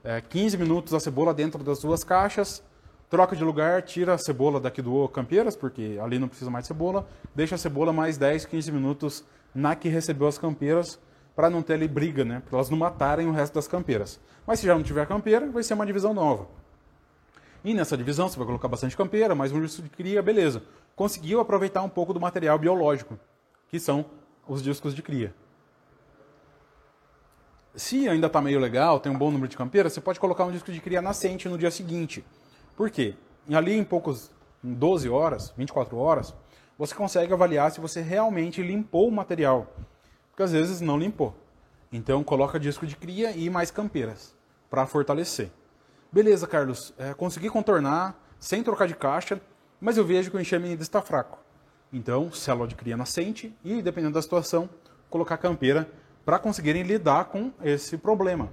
É, 15 minutos a cebola dentro das duas caixas, troca de lugar, tira a cebola daqui do campeiras, porque ali não precisa mais cebola, deixa a cebola mais 10, 15 minutos na que recebeu as campeiras, para não ter ali briga, né? Para elas não matarem o resto das campeiras. Mas se já não tiver campeira, vai ser uma divisão nova. E nessa divisão você vai colocar bastante campeira, mais um disco de cria, beleza. Conseguiu aproveitar um pouco do material biológico, que são os discos de cria. Se ainda está meio legal, tem um bom número de campeiras, você pode colocar um disco de cria nascente no dia seguinte. Por quê? Ali em poucos, em 12 horas, 24 horas, você consegue avaliar se você realmente limpou o material. Porque às vezes não limpou. Então coloca disco de cria e mais campeiras para fortalecer. Beleza, Carlos, é, consegui contornar sem trocar de caixa, mas eu vejo que o enxame ainda está fraco. Então, célula de cria nascente e, dependendo da situação, colocar campeira para conseguirem lidar com esse problema.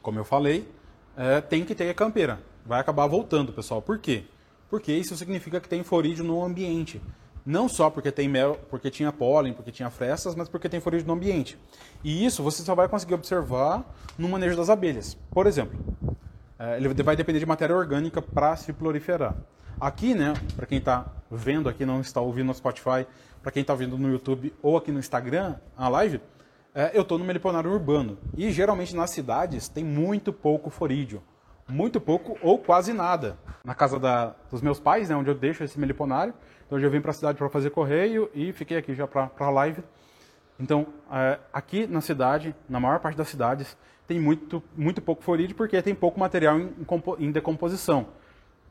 Como eu falei, é, tem que ter a campeira. Vai acabar voltando, pessoal. Por quê? Porque isso significa que tem florídeo no ambiente. Não só porque tem mel, porque tinha pólen, porque tinha frestas, mas porque tem florídeo no ambiente. E isso você só vai conseguir observar no manejo das abelhas. Por exemplo, é, ele vai depender de matéria orgânica para se proliferar. Aqui, né, para quem está vendo aqui, não está ouvindo no Spotify, para quem está vendo no YouTube ou aqui no Instagram, a live, é, eu estou no meliponário urbano. E geralmente nas cidades tem muito pouco forídeo. Muito pouco ou quase nada. Na casa da, dos meus pais, né, onde eu deixo esse meliponário. Então eu já vim para a cidade para fazer correio e fiquei aqui já para a live. Então, é, aqui na cidade, na maior parte das cidades, tem muito, muito pouco forídeo porque tem pouco material em, em decomposição.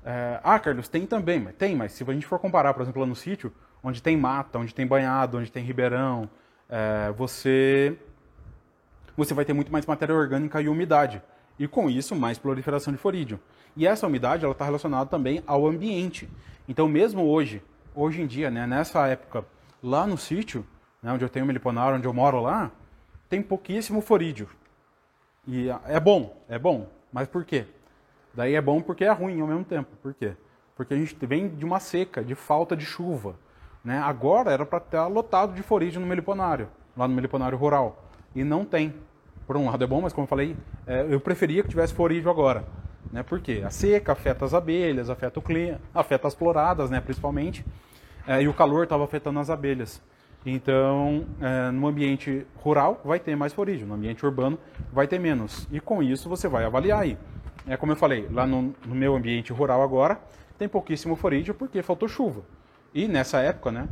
É, ah, Carlos, tem também, mas tem, mas se a gente for comparar, por exemplo, lá no sítio, onde tem mata, onde tem banhado, onde tem ribeirão, é, você, você vai ter muito mais matéria orgânica e umidade. E com isso, mais proliferação de florídeo. E essa umidade está relacionada também ao ambiente. Então, mesmo hoje, hoje em dia, né, nessa época, lá no sítio, né, onde eu tenho meliponário, onde eu moro lá, tem pouquíssimo florídeo. E é bom, é bom. Mas por quê? Daí é bom porque é ruim ao mesmo tempo. Por quê? Porque a gente vem de uma seca, de falta de chuva. Né? Agora era para estar lotado de foragem no meliponário, lá no meliponário rural. E não tem. Por um lado é bom, mas como eu falei, é, eu preferia que tivesse foragem agora. Né? Por quê? A seca afeta as abelhas, afeta o clima, afeta as floradas, né, principalmente. É, e o calor estava afetando as abelhas. Então, é, no ambiente rural vai ter mais foragem, no ambiente urbano vai ter menos. E com isso você vai avaliar aí. É como eu falei, lá no, no meu ambiente rural agora tem pouquíssimo foragem porque faltou chuva. E nessa época, né,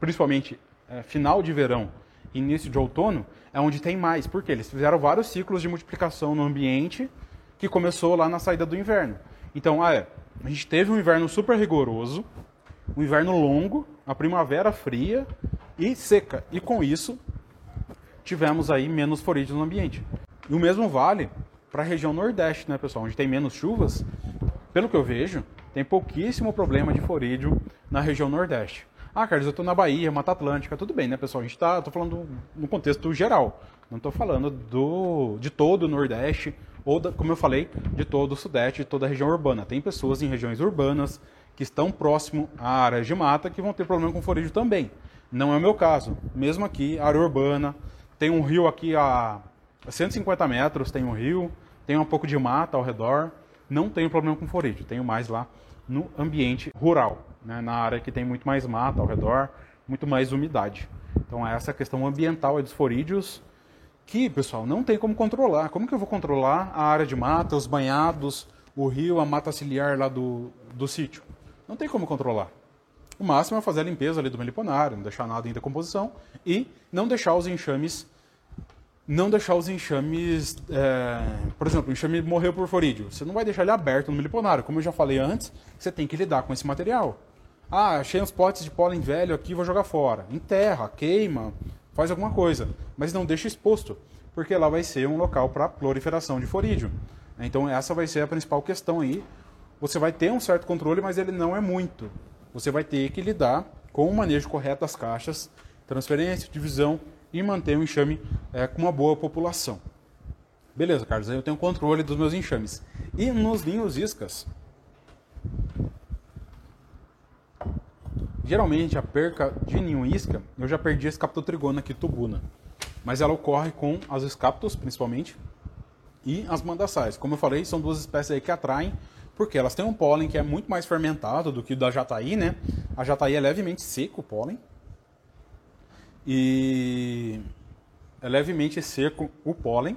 principalmente é, final de verão, início de outono, é onde tem mais, porque eles fizeram vários ciclos de multiplicação no ambiente que começou lá na saída do inverno. Então, ah, é, a gente teve um inverno super rigoroso, um inverno longo, a primavera fria e seca. E com isso, tivemos aí menos foragem no ambiente. E o mesmo vale para a região nordeste, né, pessoal, onde tem menos chuvas. Pelo que eu vejo, tem pouquíssimo problema de forídeo na região Nordeste. Ah, Carlos, eu estou na Bahia, Mata Atlântica, tudo bem, né, pessoal? A gente está, falando no contexto geral. Não estou falando do, de todo o Nordeste ou, da, como eu falei, de todo o Sudeste, de toda a região urbana. Tem pessoas em regiões urbanas que estão próximo a áreas de mata que vão ter problema com forídeo também. Não é o meu caso. Mesmo aqui, área urbana, tem um rio aqui a 150 metros, tem um rio, tem um pouco de mata ao redor não tenho problema com forídeo, tenho mais lá no ambiente rural, né, na área que tem muito mais mata ao redor, muito mais umidade. Então essa questão ambiental dos forídeos que, pessoal, não tem como controlar. Como que eu vou controlar a área de mata, os banhados, o rio, a mata ciliar lá do, do sítio? Não tem como controlar. O máximo é fazer a limpeza ali do meliponário, não deixar nada em decomposição e não deixar os enxames não deixar os enxames. É, por exemplo, o enxame morreu por forídeo. Você não vai deixar ele aberto no meliponário. Como eu já falei antes, você tem que lidar com esse material. Ah, achei uns potes de pólen velho aqui, vou jogar fora. Enterra, queima, faz alguma coisa. Mas não deixa exposto, porque lá vai ser um local para proliferação de forídeo. Então, essa vai ser a principal questão aí. Você vai ter um certo controle, mas ele não é muito. Você vai ter que lidar com o manejo correto das caixas, transferência, divisão e manter o enxame é, com uma boa população. Beleza, Carlos, aí eu tenho controle dos meus enxames. E nos ninhos iscas, geralmente a perca de ninho isca, eu já perdi a escaptotrigona aqui tubuna. Mas ela ocorre com as escaptos, principalmente, e as mandaçais. Como eu falei, são duas espécies aí que atraem, porque elas têm um pólen que é muito mais fermentado do que o da jataí, né? A jataí é levemente seco o pólen, e é levemente seco o pólen.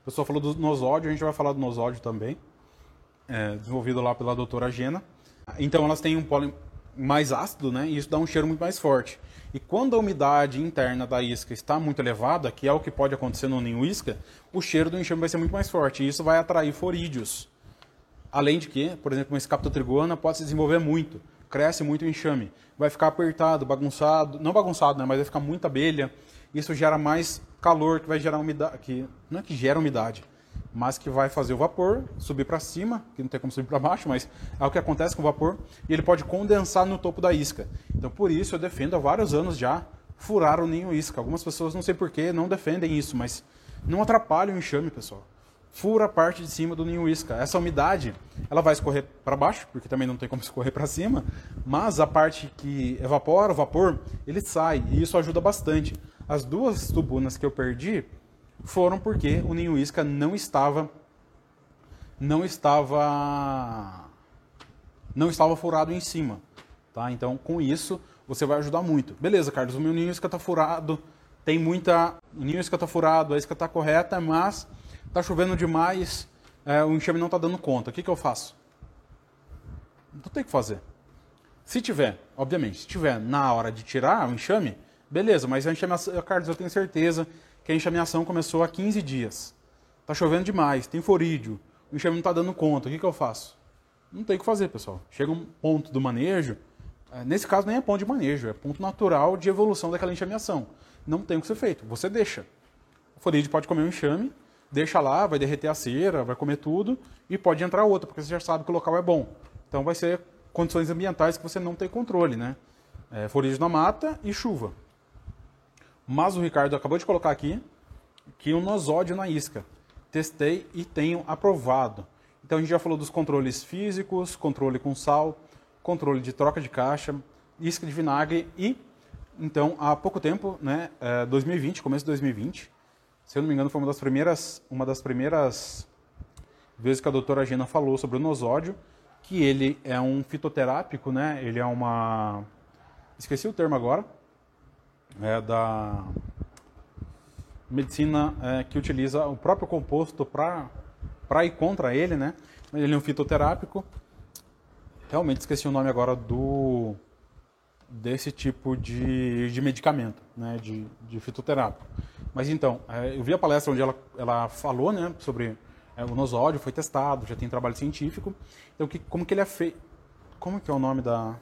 O pessoal falou do nosódio, a gente vai falar do nosódio também, é, desenvolvido lá pela doutora Gena. Então elas têm um pólen mais ácido, né? E isso dá um cheiro muito mais forte. E quando a umidade interna da isca está muito elevada, que é o que pode acontecer no ninho isca, o cheiro do enxame vai ser muito mais forte. E isso vai atrair forídeos. Além de que, por exemplo, uma escaptotrigona pode se desenvolver muito cresce muito o enxame. Vai ficar apertado, bagunçado, não bagunçado, né, mas vai ficar muita abelha. Isso gera mais calor, que vai gerar umidade, que não é que gera umidade, mas que vai fazer o vapor subir para cima, que não tem como subir para baixo, mas é o que acontece com o vapor, e ele pode condensar no topo da isca. Então, por isso eu defendo há vários anos já furar o ninho isca. Algumas pessoas, não sei porquê, não defendem isso, mas não atrapalha o enxame, pessoal fura a parte de cima do ninho isca. Essa umidade, ela vai escorrer para baixo, porque também não tem como escorrer para cima, mas a parte que evapora o vapor, ele sai, e isso ajuda bastante. As duas tubunas que eu perdi foram porque o ninho isca não estava não estava não estava furado em cima, tá? Então, com isso, você vai ajudar muito. Beleza, Carlos, o meu ninho isca está furado, tem muita o ninho isca está furado, a isca está correta, mas está chovendo demais, é, o enxame não está dando conta. O que, que eu faço? Não tem o que fazer. Se tiver, obviamente, se tiver na hora de tirar o enxame, beleza, mas a enxameação, Carlos, eu tenho certeza que a enxameação começou há 15 dias. Está chovendo demais, tem forídeo, o enxame não está dando conta. O que, que eu faço? Não tem o que fazer, pessoal. Chega um ponto do manejo, é, nesse caso nem é ponto de manejo, é ponto natural de evolução daquela enxameação. Não tem o que ser feito, você deixa. O forídeo pode comer o enxame, deixa lá, vai derreter a cera, vai comer tudo e pode entrar outra, porque você já sabe que o local é bom. Então vai ser condições ambientais que você não tem controle, né? É, folhagem na mata e chuva. Mas o Ricardo acabou de colocar aqui que o nosódio na isca. Testei e tenho aprovado. Então a gente já falou dos controles físicos, controle com sal, controle de troca de caixa, isca de vinagre e então há pouco tempo, né, 2020, é, começo de 2020, se eu não me engano, foi uma das primeiras, uma das primeiras vezes que a doutora Gina falou sobre o nosódio, que ele é um fitoterápico, né? Ele é uma... Esqueci o termo agora. É da medicina é, que utiliza o próprio composto para ir contra ele, né? Ele é um fitoterápico. Realmente esqueci o nome agora do desse tipo de, de medicamento, né? De, de fitoterápico. Mas então, é, eu vi a palestra onde ela, ela falou né, sobre é, o nosódio, foi testado, já tem trabalho científico. Então, que, como que ele é feito... Como que é o nome da...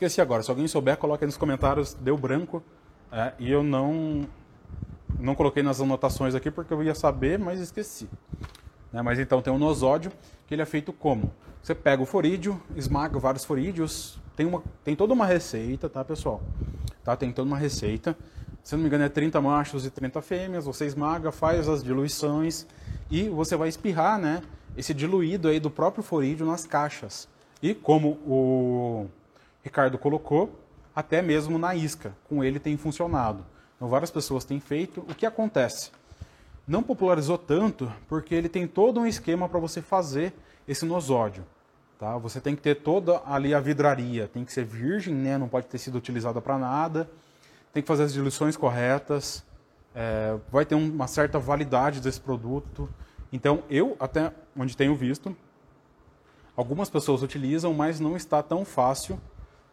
Esqueci agora, se alguém souber, coloque aí nos comentários, deu branco. É, e eu não, não coloquei nas anotações aqui porque eu ia saber, mas esqueci. Né, mas então tem o nosódio, que ele é feito como? Você pega o forídeo, esmaga vários forídeos, tem, uma, tem toda uma receita, tá, pessoal? Tá, tem toda uma receita se não me engano, é 30 machos e 30 fêmeas, você esmaga, faz as diluições e você vai espirrar né, esse diluído aí do próprio forídeo nas caixas. E como o Ricardo colocou, até mesmo na isca, com ele tem funcionado. Então várias pessoas têm feito. O que acontece? Não popularizou tanto porque ele tem todo um esquema para você fazer esse nosódio. Tá? Você tem que ter toda ali a vidraria, tem que ser virgem, né? não pode ter sido utilizada para nada tem que fazer as diluições corretas, é, vai ter uma certa validade desse produto. Então, eu, até onde tenho visto, Algumas pessoas utilizam, mas não está tão fácil,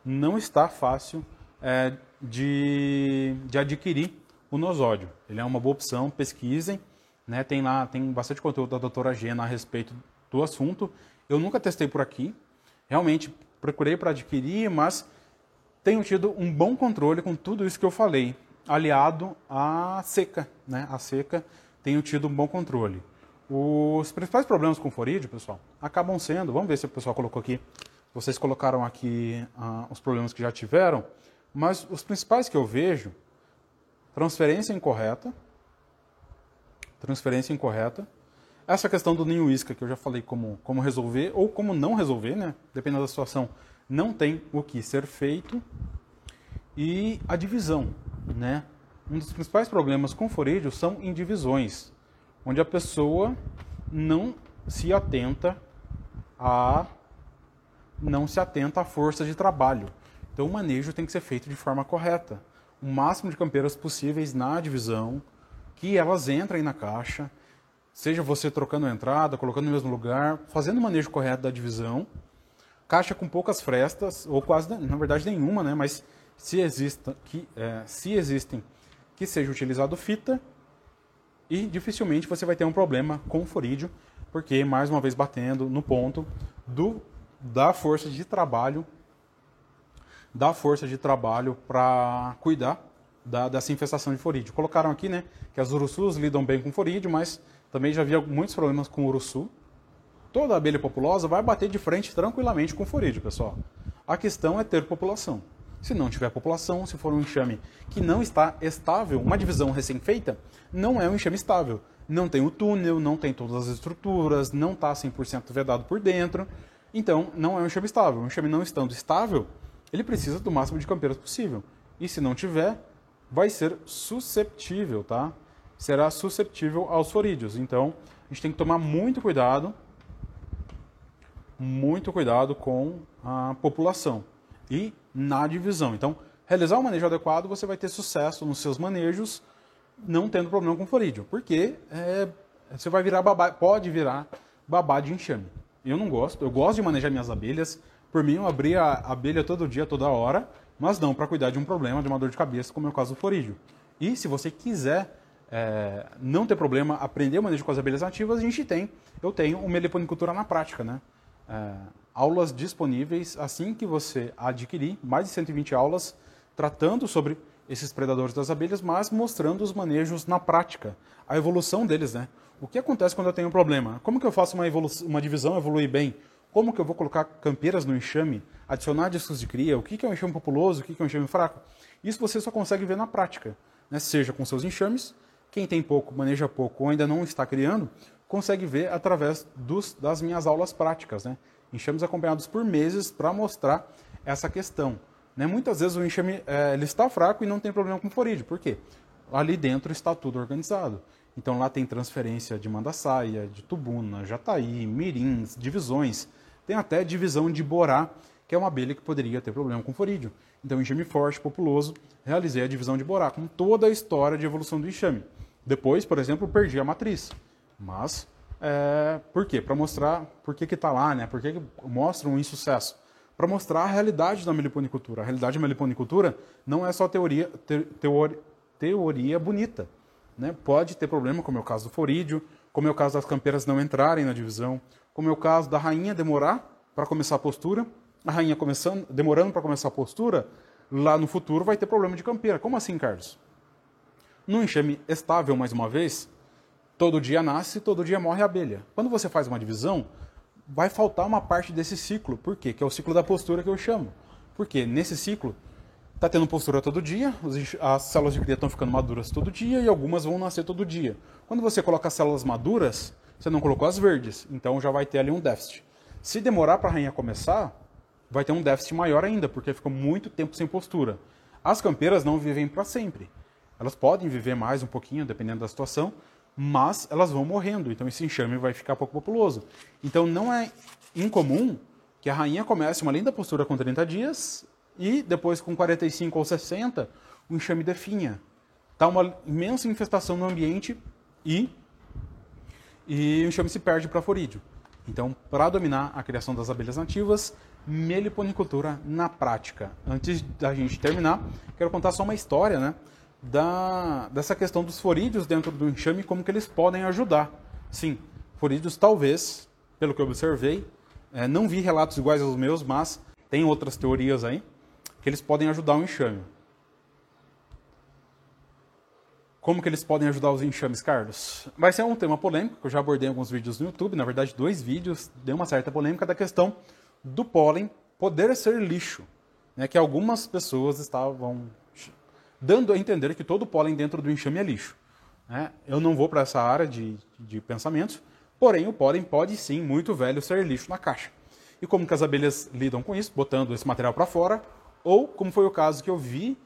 não está fácil é, de, de adquirir o nosódio. Ele é uma boa opção, pesquisem. Né? Tem lá, tem bastante conteúdo da doutora Gena a respeito do assunto. Eu nunca testei por aqui. Realmente procurei para adquirir, mas tenho tido um bom controle com tudo isso que eu falei, aliado à seca. Né? A seca tenho tido um bom controle. Os principais problemas com forídeo, pessoal, acabam sendo, vamos ver se o pessoal colocou aqui, vocês colocaram aqui uh, os problemas que já tiveram, mas os principais que eu vejo, transferência incorreta, transferência incorreta, essa questão do ninho isca, que eu já falei como, como resolver ou como não resolver, né? Dependendo da situação, não tem o que ser feito. E a divisão, né? Um dos principais problemas com forídeo são em divisões, onde a pessoa não se atenta a não se atenta à força de trabalho. Então o manejo tem que ser feito de forma correta. O máximo de campeiras possíveis na divisão, que elas entrem na caixa, seja você trocando a entrada, colocando no mesmo lugar, fazendo o manejo correto da divisão, caixa com poucas frestas, ou quase, na verdade nenhuma, né? mas se, exista, que, é, se existem, que seja utilizado fita, e dificilmente você vai ter um problema com o forídeo, porque, mais uma vez, batendo no ponto do, da força de trabalho, da força de trabalho para cuidar da, dessa infestação de forídeo. Colocaram aqui, né, que as urussus lidam bem com forídeo, mas também já havia muitos problemas com urussu. Toda abelha populosa vai bater de frente tranquilamente com forídeo, pessoal. A questão é ter população. Se não tiver população, se for um enxame que não está estável, uma divisão recém-feita, não é um enxame estável. Não tem o túnel, não tem todas as estruturas, não está 100% vedado por dentro. Então, não é um enxame estável. Um enxame não estando estável, ele precisa do máximo de campeiras possível. E se não tiver, vai ser susceptível, tá? Será susceptível aos forídeos. Então, a gente tem que tomar muito cuidado, muito cuidado com a população e na divisão. Então, realizar um manejo adequado, você vai ter sucesso nos seus manejos, não tendo problema com forídeo, porque é, você vai virar babá, pode virar babá de enxame. Eu não gosto, eu gosto de manejar minhas abelhas. Por mim, eu abria a abelha todo dia, toda hora, mas não para cuidar de um problema, de uma dor de cabeça, como é o caso do forídeo. E se você quiser é, não ter problema, aprender o manejo com as abelhas nativas, a gente tem, eu tenho o meliponicultura na prática, né? É, aulas disponíveis assim que você adquirir, mais de 120 aulas tratando sobre esses predadores das abelhas, mas mostrando os manejos na prática, a evolução deles, né? O que acontece quando eu tenho um problema? Como que eu faço uma, uma divisão evoluir bem? Como que eu vou colocar campeiras no enxame, adicionar discos de cria? O que, que é um enxame populoso? O que, que é um enxame fraco? Isso você só consegue ver na prática, né? seja com seus enxames, quem tem pouco, maneja pouco ou ainda não está criando, consegue ver através dos, das minhas aulas práticas. Né? Enxames acompanhados por meses para mostrar essa questão. Né? Muitas vezes o enxame é, ele está fraco e não tem problema com forídeo. Por quê? Ali dentro está tudo organizado. Então lá tem transferência de manda-saia, de tubuna, jataí, mirins, divisões. Tem até divisão de borá, que é uma abelha que poderia ter problema com forídeo. Então, enxame forte, populoso, realizei a divisão de borá, com toda a história de evolução do enxame. Depois, por exemplo, perdi a matriz. Mas, é, por quê? Para mostrar por que está lá, né? por que, que mostra um insucesso. Para mostrar a realidade da meliponicultura. A realidade da meliponicultura não é só teoria, te, teoria, teoria bonita. Né? Pode ter problema, como é o caso do forídeo, como é o caso das campeiras não entrarem na divisão, como é o caso da rainha demorar para começar a postura, a rainha começando, demorando para começar a postura, lá no futuro vai ter problema de campeira. Como assim, Carlos? No enxame estável, mais uma vez, todo dia nasce, todo dia morre a abelha. Quando você faz uma divisão, vai faltar uma parte desse ciclo. Por quê? Que é o ciclo da postura que eu chamo. Porque nesse ciclo Está tendo postura todo dia, as células de cria estão ficando maduras todo dia e algumas vão nascer todo dia. Quando você coloca as células maduras, você não colocou as verdes, então já vai ter ali um déficit. Se demorar para a rainha começar, vai ter um déficit maior ainda, porque ficou muito tempo sem postura. As campeiras não vivem para sempre. Elas podem viver mais um pouquinho, dependendo da situação, mas elas vão morrendo, então esse enxame vai ficar pouco populoso. Então não é incomum que a rainha comece uma linda postura com 30 dias e depois, com 45 ou 60, o enxame definha. Está uma imensa infestação no ambiente e, e o enxame se perde para forídeo. Então, para dominar a criação das abelhas nativas, meliponicultura na prática. Antes da gente terminar, quero contar só uma história, né? Da, dessa questão dos forídeos dentro do enxame, como que eles podem ajudar. Sim, forídeos talvez, pelo que eu observei, é, não vi relatos iguais aos meus, mas tem outras teorias aí, que eles podem ajudar o enxame. Como que eles podem ajudar os enxames, Carlos? Vai ser um tema polêmico, que eu já abordei em alguns vídeos no YouTube, na verdade dois vídeos, deu uma certa polêmica da questão do pólen poder ser lixo. Né, que algumas pessoas estavam dando a entender que todo pólen dentro do enxame é lixo. Né? Eu não vou para essa área de, de pensamentos, porém o pólen pode sim, muito velho, ser lixo na caixa. E como que as abelhas lidam com isso? Botando esse material para fora, ou como foi o caso que eu vi,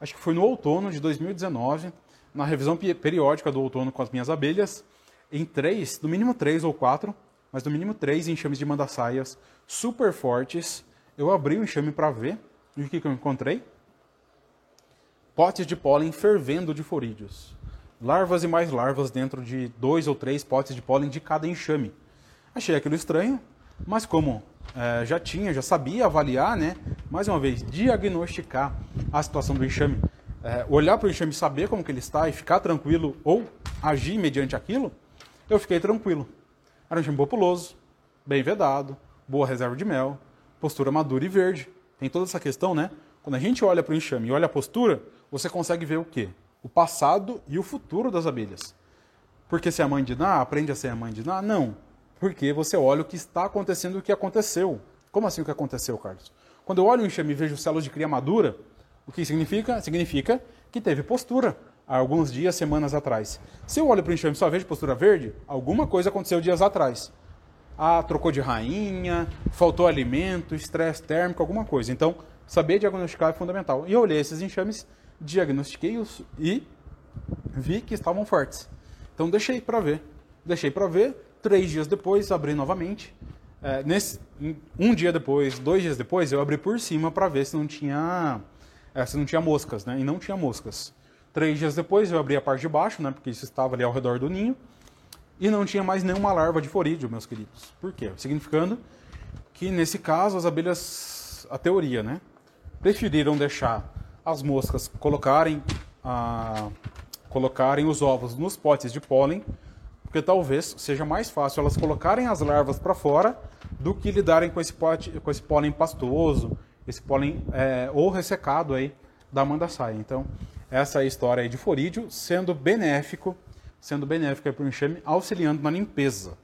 acho que foi no outono de 2019, na revisão periódica do outono com as minhas abelhas, em três, no mínimo três ou quatro, mas no mínimo três enxames de mandaçaias super fortes. Eu abri o enxame para ver e o que, que eu encontrei? Potes de pólen fervendo de forídeos. Larvas e mais larvas dentro de dois ou três potes de pólen de cada enxame. Achei aquilo estranho, mas como é, já tinha, já sabia avaliar, né? Mais uma vez, diagnosticar a situação do enxame é, olhar para o enxame, saber como que ele está e ficar tranquilo ou agir mediante aquilo, eu fiquei tranquilo. Era um enxame populoso, bem vedado, boa reserva de mel, postura madura e verde. Tem toda essa questão, né? Quando a gente olha para o enxame e olha a postura, você consegue ver o quê? O passado e o futuro das abelhas. Porque se é a mãe de Ná, aprende a ser a mãe de Ná? Não. Porque você olha o que está acontecendo e o que aconteceu. Como assim o que aconteceu, Carlos? Quando eu olho o enxame e vejo células de cria madura, o que significa? Significa que teve postura há alguns dias, semanas atrás. Se eu olho para o enxame e só vejo postura verde, alguma coisa aconteceu dias atrás. Ah, trocou de rainha, faltou alimento, estresse térmico, alguma coisa. Então, saber diagnosticar é fundamental. E eu olhei esses enxames, diagnostiquei-os e vi que estavam fortes. Então, deixei para ver. Deixei para ver. Três dias depois, abri novamente. É, nesse, um dia depois, dois dias depois, eu abri por cima para ver se não tinha essa não tinha moscas, né? E não tinha moscas. Três dias depois eu abri a parte de baixo, né? Porque isso estava ali ao redor do ninho. E não tinha mais nenhuma larva de forídeo, meus queridos. Por quê? Significando que nesse caso as abelhas, a teoria, né? Preferiram deixar as moscas colocarem, a, colocarem os ovos nos potes de pólen, porque talvez seja mais fácil elas colocarem as larvas para fora do que lidarem com esse, pote, com esse pólen pastoso, esse pólen é, ou ressecado aí da mandaçaia. Então, essa é a história de forídeo sendo benéfico, sendo benéfico para o enxame, auxiliando na limpeza.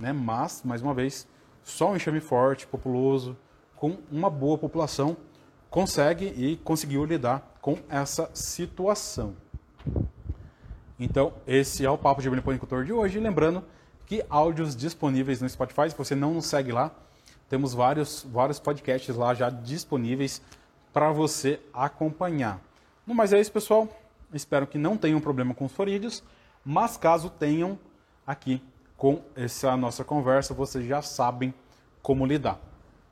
Né? Mas, mais uma vez, só um enxame forte, populoso, com uma boa população, consegue e conseguiu lidar com essa situação. Então, esse é o Papo de Meliponicultor de hoje. Lembrando que áudios disponíveis no Spotify, se você não nos segue lá, temos vários, vários podcasts lá já disponíveis para você acompanhar. No mais é isso, pessoal. Espero que não tenham problema com os forídeos, mas caso tenham aqui com essa nossa conversa, vocês já sabem como lidar.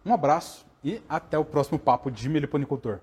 Um abraço e até o próximo papo de meliponicultor.